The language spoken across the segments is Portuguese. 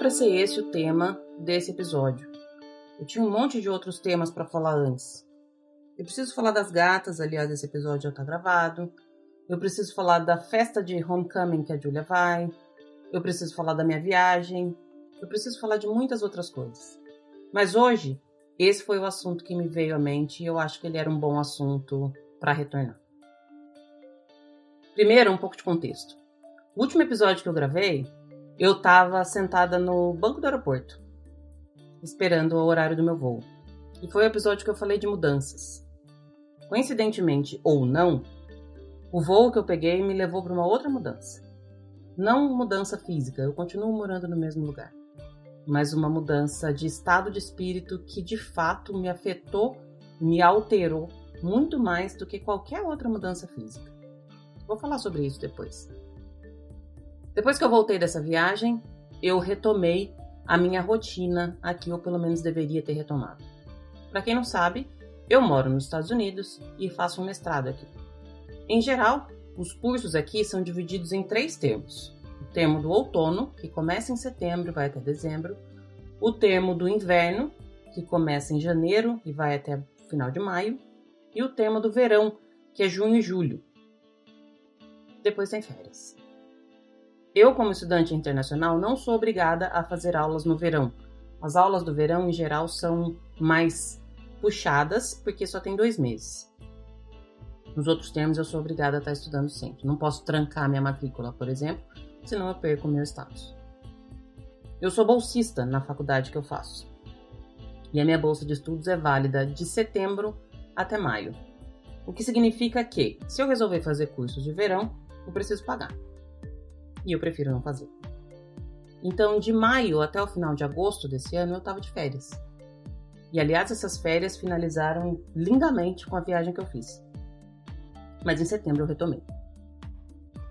para ser esse o tema desse episódio. Eu tinha um monte de outros temas para falar antes. Eu preciso falar das gatas, aliás, esse episódio já tá gravado. Eu preciso falar da festa de homecoming que a Julia vai. Eu preciso falar da minha viagem. Eu preciso falar de muitas outras coisas. Mas hoje, esse foi o assunto que me veio à mente e eu acho que ele era um bom assunto para retornar. Primeiro, um pouco de contexto. O último episódio que eu gravei, eu estava sentada no banco do aeroporto, esperando o horário do meu voo. E foi o episódio que eu falei de mudanças. Coincidentemente ou não, o voo que eu peguei me levou para uma outra mudança. Não mudança física, eu continuo morando no mesmo lugar, mas uma mudança de estado de espírito que de fato me afetou, me alterou muito mais do que qualquer outra mudança física. Vou falar sobre isso depois. Depois que eu voltei dessa viagem, eu retomei a minha rotina aqui, ou pelo menos deveria ter retomado. Para quem não sabe, eu moro nos Estados Unidos e faço um mestrado aqui. Em geral, os cursos aqui são divididos em três termos: o termo do outono, que começa em setembro e vai até dezembro, o termo do inverno, que começa em janeiro e vai até final de maio, e o termo do verão, que é junho e julho. Depois tem férias. Eu, como estudante internacional, não sou obrigada a fazer aulas no verão. As aulas do verão, em geral, são mais puxadas, porque só tem dois meses. Nos outros termos, eu sou obrigada a estar estudando sempre. Não posso trancar minha matrícula, por exemplo, senão eu perco o meu status. Eu sou bolsista na faculdade que eu faço. E a minha bolsa de estudos é válida de setembro até maio. O que significa que, se eu resolver fazer cursos de verão, eu preciso pagar e eu prefiro não fazer. Então, de maio até o final de agosto desse ano, eu estava de férias. E aliás, essas férias finalizaram lindamente com a viagem que eu fiz. Mas em setembro eu retomei.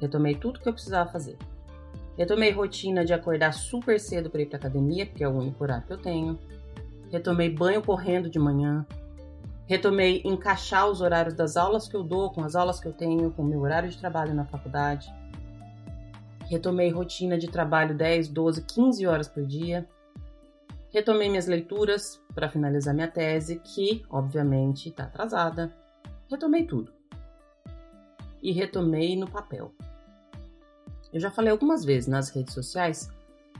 Retomei tudo que eu precisava fazer. Retomei rotina de acordar super cedo para ir para academia, porque é o único horário que eu tenho. Retomei banho correndo de manhã. Retomei encaixar os horários das aulas que eu dou com as aulas que eu tenho, com o meu horário de trabalho na faculdade. Retomei rotina de trabalho 10, 12, 15 horas por dia. Retomei minhas leituras para finalizar minha tese, que obviamente está atrasada. Retomei tudo. E retomei no papel. Eu já falei algumas vezes nas redes sociais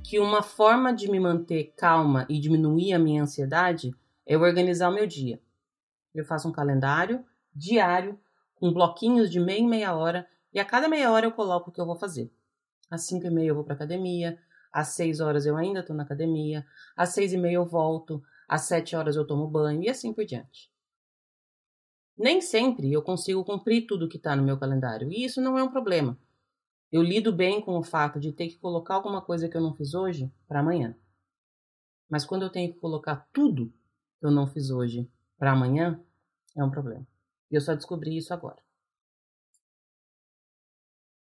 que uma forma de me manter calma e diminuir a minha ansiedade é organizar o meu dia. Eu faço um calendário diário com bloquinhos de meia em meia hora e a cada meia hora eu coloco o que eu vou fazer. Às 5 e meia eu vou para academia, às 6 horas eu ainda estou na academia, às 6 e meia eu volto, às 7 horas eu tomo banho e assim por diante. Nem sempre eu consigo cumprir tudo que está no meu calendário, e isso não é um problema. Eu lido bem com o fato de ter que colocar alguma coisa que eu não fiz hoje para amanhã. Mas quando eu tenho que colocar tudo que eu não fiz hoje para amanhã, é um problema. E eu só descobri isso agora.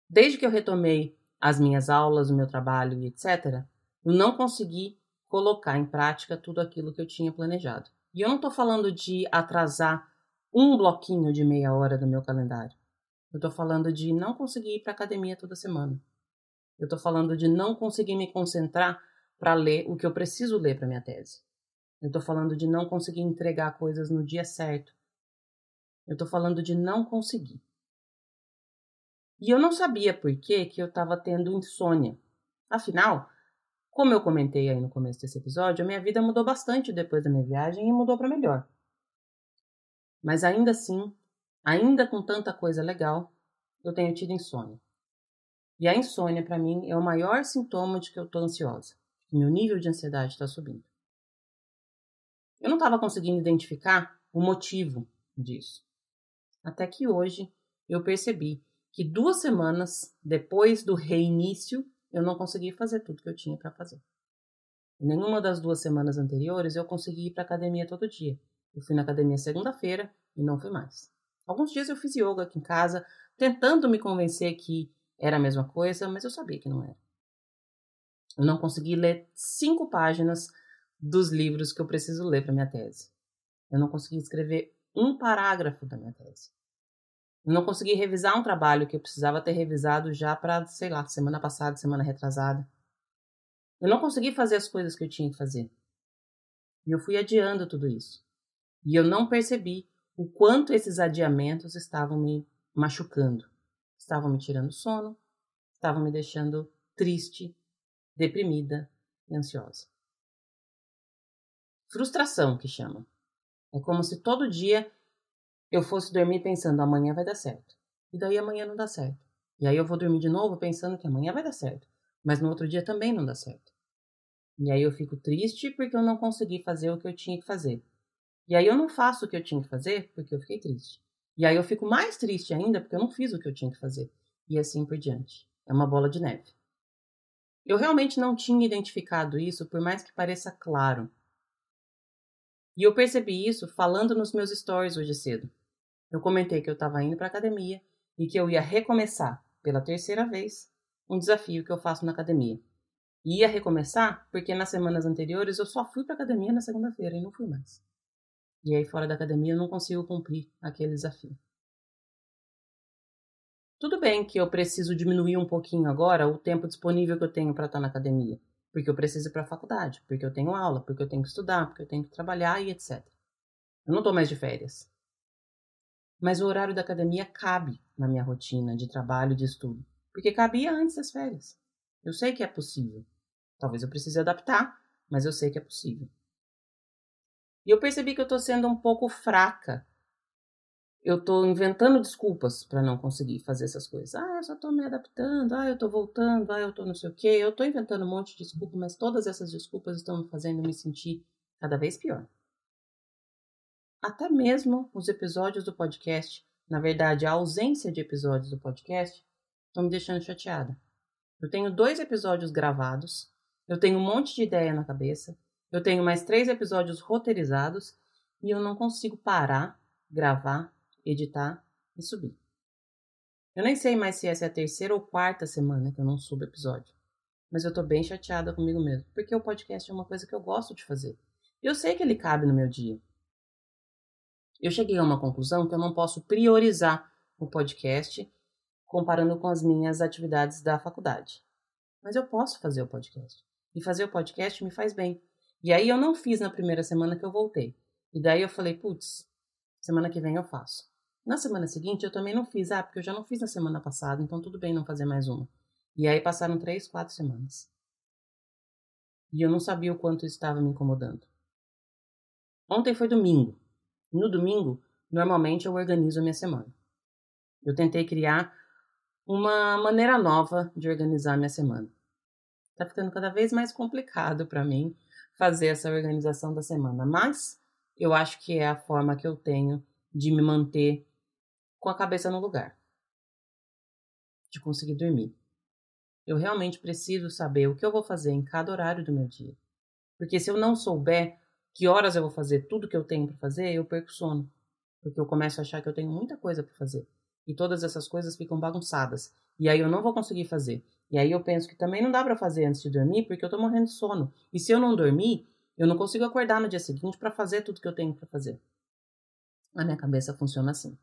Desde que eu retomei as minhas aulas, o meu trabalho e etc., eu não consegui colocar em prática tudo aquilo que eu tinha planejado. E eu não estou falando de atrasar um bloquinho de meia hora do meu calendário. Eu estou falando de não conseguir ir para academia toda semana. Eu estou falando de não conseguir me concentrar para ler o que eu preciso ler para minha tese. Eu estou falando de não conseguir entregar coisas no dia certo. Eu estou falando de não conseguir. E eu não sabia por que, que eu estava tendo insônia. Afinal, como eu comentei aí no começo desse episódio, a minha vida mudou bastante depois da minha viagem e mudou para melhor. Mas ainda assim, ainda com tanta coisa legal, eu tenho tido insônia. E a insônia, para mim, é o maior sintoma de que eu estou ansiosa, que meu nível de ansiedade está subindo. Eu não estava conseguindo identificar o motivo disso. Até que hoje eu percebi que duas semanas depois do reinício eu não consegui fazer tudo que eu tinha para fazer. Nenhuma das duas semanas anteriores eu consegui ir para academia todo dia. Eu fui na academia segunda-feira e não fui mais. Alguns dias eu fiz yoga aqui em casa, tentando me convencer que era a mesma coisa, mas eu sabia que não era. Eu não consegui ler cinco páginas dos livros que eu preciso ler para minha tese. Eu não consegui escrever um parágrafo da minha tese. Não consegui revisar um trabalho que eu precisava ter revisado já para, sei lá, semana passada, semana retrasada. Eu não consegui fazer as coisas que eu tinha que fazer. E eu fui adiando tudo isso. E eu não percebi o quanto esses adiamentos estavam me machucando. Estavam me tirando sono, estavam me deixando triste, deprimida e ansiosa. Frustração, que chama. É como se todo dia eu fosse dormir pensando amanhã vai dar certo. E daí amanhã não dá certo. E aí eu vou dormir de novo pensando que amanhã vai dar certo. Mas no outro dia também não dá certo. E aí eu fico triste porque eu não consegui fazer o que eu tinha que fazer. E aí eu não faço o que eu tinha que fazer porque eu fiquei triste. E aí eu fico mais triste ainda porque eu não fiz o que eu tinha que fazer. E assim por diante. É uma bola de neve. Eu realmente não tinha identificado isso, por mais que pareça claro. E eu percebi isso falando nos meus stories hoje cedo. Eu comentei que eu estava indo para academia e que eu ia recomeçar pela terceira vez um desafio que eu faço na academia. E ia recomeçar porque nas semanas anteriores eu só fui para academia na segunda-feira e não fui mais. E aí fora da academia eu não consigo cumprir aquele desafio. Tudo bem que eu preciso diminuir um pouquinho agora o tempo disponível que eu tenho para estar na academia, porque eu preciso ir para a faculdade, porque eu tenho aula, porque eu tenho que estudar, porque eu tenho que trabalhar e etc. Eu não estou mais de férias. Mas o horário da academia cabe na minha rotina de trabalho e de estudo, porque cabia antes das férias. Eu sei que é possível. Talvez eu precise adaptar, mas eu sei que é possível. E eu percebi que eu estou sendo um pouco fraca eu tô inventando desculpas para não conseguir fazer essas coisas. Ah, eu só tô me adaptando, ah, eu tô voltando, ah, eu tô não sei o quê. Eu tô inventando um monte de desculpas, mas todas essas desculpas estão me fazendo me sentir cada vez pior. Até mesmo os episódios do podcast, na verdade, a ausência de episódios do podcast, estão me deixando chateada. Eu tenho dois episódios gravados, eu tenho um monte de ideia na cabeça, eu tenho mais três episódios roteirizados e eu não consigo parar, gravar editar e subir. Eu nem sei mais se essa é a terceira ou quarta semana que eu não subo episódio. Mas eu tô bem chateada comigo mesmo, porque o podcast é uma coisa que eu gosto de fazer. Eu sei que ele cabe no meu dia. Eu cheguei a uma conclusão que eu não posso priorizar o podcast comparando com as minhas atividades da faculdade. Mas eu posso fazer o podcast. E fazer o podcast me faz bem. E aí eu não fiz na primeira semana que eu voltei. E daí eu falei, putz, semana que vem eu faço. Na semana seguinte eu também não fiz, ah, porque eu já não fiz na semana passada, então tudo bem não fazer mais uma. E aí passaram três, quatro semanas. E eu não sabia o quanto isso estava me incomodando. Ontem foi domingo. No domingo, normalmente eu organizo a minha semana. Eu tentei criar uma maneira nova de organizar a minha semana. Tá ficando cada vez mais complicado para mim fazer essa organização da semana, mas eu acho que é a forma que eu tenho de me manter com a cabeça no lugar, de conseguir dormir. Eu realmente preciso saber o que eu vou fazer em cada horário do meu dia. Porque se eu não souber que horas eu vou fazer tudo que eu tenho para fazer, eu perco sono. Porque eu começo a achar que eu tenho muita coisa para fazer. E todas essas coisas ficam bagunçadas. E aí eu não vou conseguir fazer. E aí eu penso que também não dá para fazer antes de dormir, porque eu tô morrendo de sono. E se eu não dormir, eu não consigo acordar no dia seguinte para fazer tudo que eu tenho para fazer. A minha cabeça funciona assim.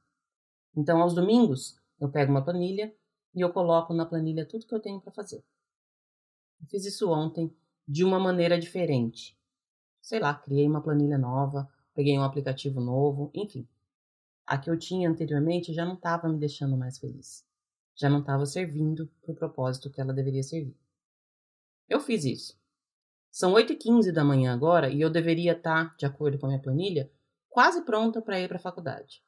Então, aos domingos, eu pego uma planilha e eu coloco na planilha tudo que eu tenho para fazer. Eu fiz isso ontem de uma maneira diferente. Sei lá, criei uma planilha nova, peguei um aplicativo novo, enfim. A que eu tinha anteriormente já não estava me deixando mais feliz. Já não estava servindo para o propósito que ela deveria servir. Eu fiz isso. São 8h15 da manhã agora e eu deveria estar, tá, de acordo com a minha planilha, quase pronta para ir para a faculdade.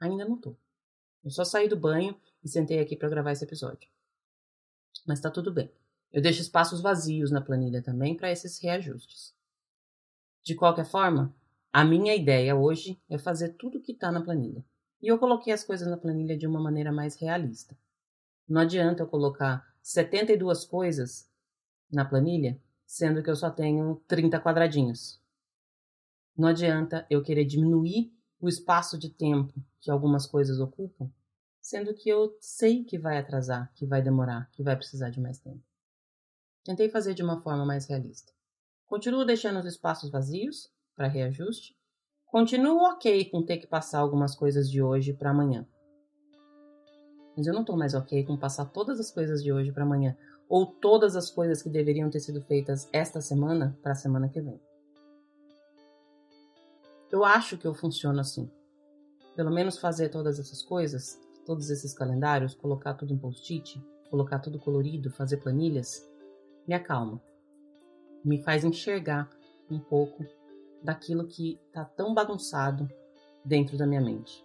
Ainda não estou. Eu só saí do banho e sentei aqui para gravar esse episódio. Mas tá tudo bem. Eu deixo espaços vazios na planilha também para esses reajustes. De qualquer forma, a minha ideia hoje é fazer tudo o que está na planilha. E eu coloquei as coisas na planilha de uma maneira mais realista. Não adianta eu colocar 72 coisas na planilha, sendo que eu só tenho 30 quadradinhos. Não adianta eu querer diminuir o espaço de tempo que algumas coisas ocupam, sendo que eu sei que vai atrasar, que vai demorar, que vai precisar de mais tempo. Tentei fazer de uma forma mais realista. Continuo deixando os espaços vazios para reajuste. Continuo ok com ter que passar algumas coisas de hoje para amanhã. Mas eu não estou mais ok com passar todas as coisas de hoje para amanhã. ou todas as coisas que deveriam ter sido feitas esta semana para a semana que vem. Eu acho que eu funciono assim. Pelo menos fazer todas essas coisas, todos esses calendários, colocar tudo em post-it, colocar tudo colorido, fazer planilhas, me acalma. Me faz enxergar um pouco daquilo que está tão bagunçado dentro da minha mente.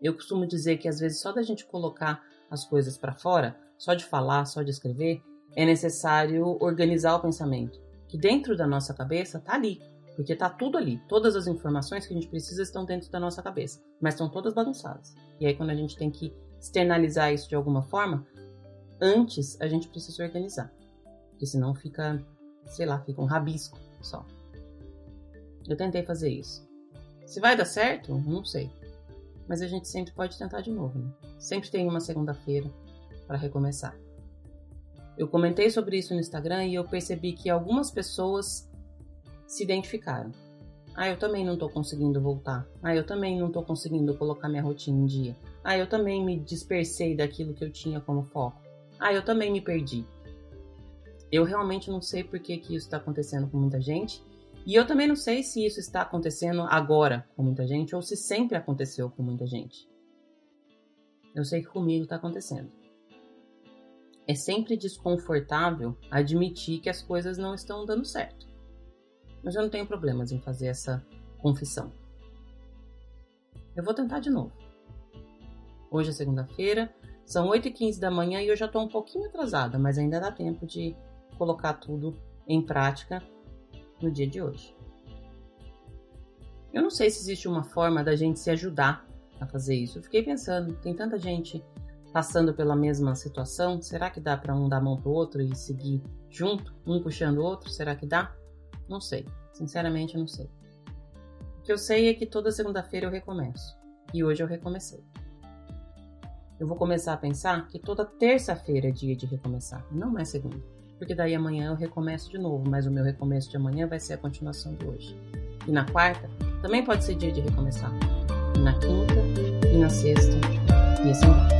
Eu costumo dizer que às vezes só da gente colocar as coisas para fora, só de falar, só de escrever, é necessário organizar o pensamento, que dentro da nossa cabeça está ali, porque está tudo ali. Todas as informações que a gente precisa estão dentro da nossa cabeça, mas estão todas bagunçadas. E aí quando a gente tem que externalizar isso de alguma forma, antes a gente precisa organizar, porque senão fica, sei lá, fica um rabisco só. Eu tentei fazer isso. Se vai dar certo, não sei. Mas a gente sempre pode tentar de novo, né? Sempre tem uma segunda-feira para recomeçar. Eu comentei sobre isso no Instagram e eu percebi que algumas pessoas se identificaram. Ah, eu também não estou conseguindo voltar. Ah, eu também não estou conseguindo colocar minha rotina em dia. Ah, eu também me dispersei daquilo que eu tinha como foco. Ah, eu também me perdi. Eu realmente não sei por que, que isso está acontecendo com muita gente e eu também não sei se isso está acontecendo agora com muita gente ou se sempre aconteceu com muita gente. Eu sei que comigo está acontecendo. É sempre desconfortável admitir que as coisas não estão dando certo. Mas eu não tenho problemas em fazer essa confissão. Eu vou tentar de novo. Hoje é segunda-feira, são 8h15 da manhã e eu já estou um pouquinho atrasada, mas ainda dá tempo de colocar tudo em prática no dia de hoje. Eu não sei se existe uma forma da gente se ajudar a fazer isso. Eu fiquei pensando, tem tanta gente passando pela mesma situação, será que dá para um dar a mão pro outro e seguir junto, um puxando o outro? Será que dá? Não sei. Sinceramente, eu não sei. O que eu sei é que toda segunda-feira eu recomeço. E hoje eu recomecei. Eu vou começar a pensar que toda terça-feira é dia de recomeçar, não é segunda porque daí amanhã eu recomeço de novo, mas o meu recomeço de amanhã vai ser a continuação de hoje. E na quarta, também pode ser dia de recomeçar. E na quinta, e na sexta, e assim vai.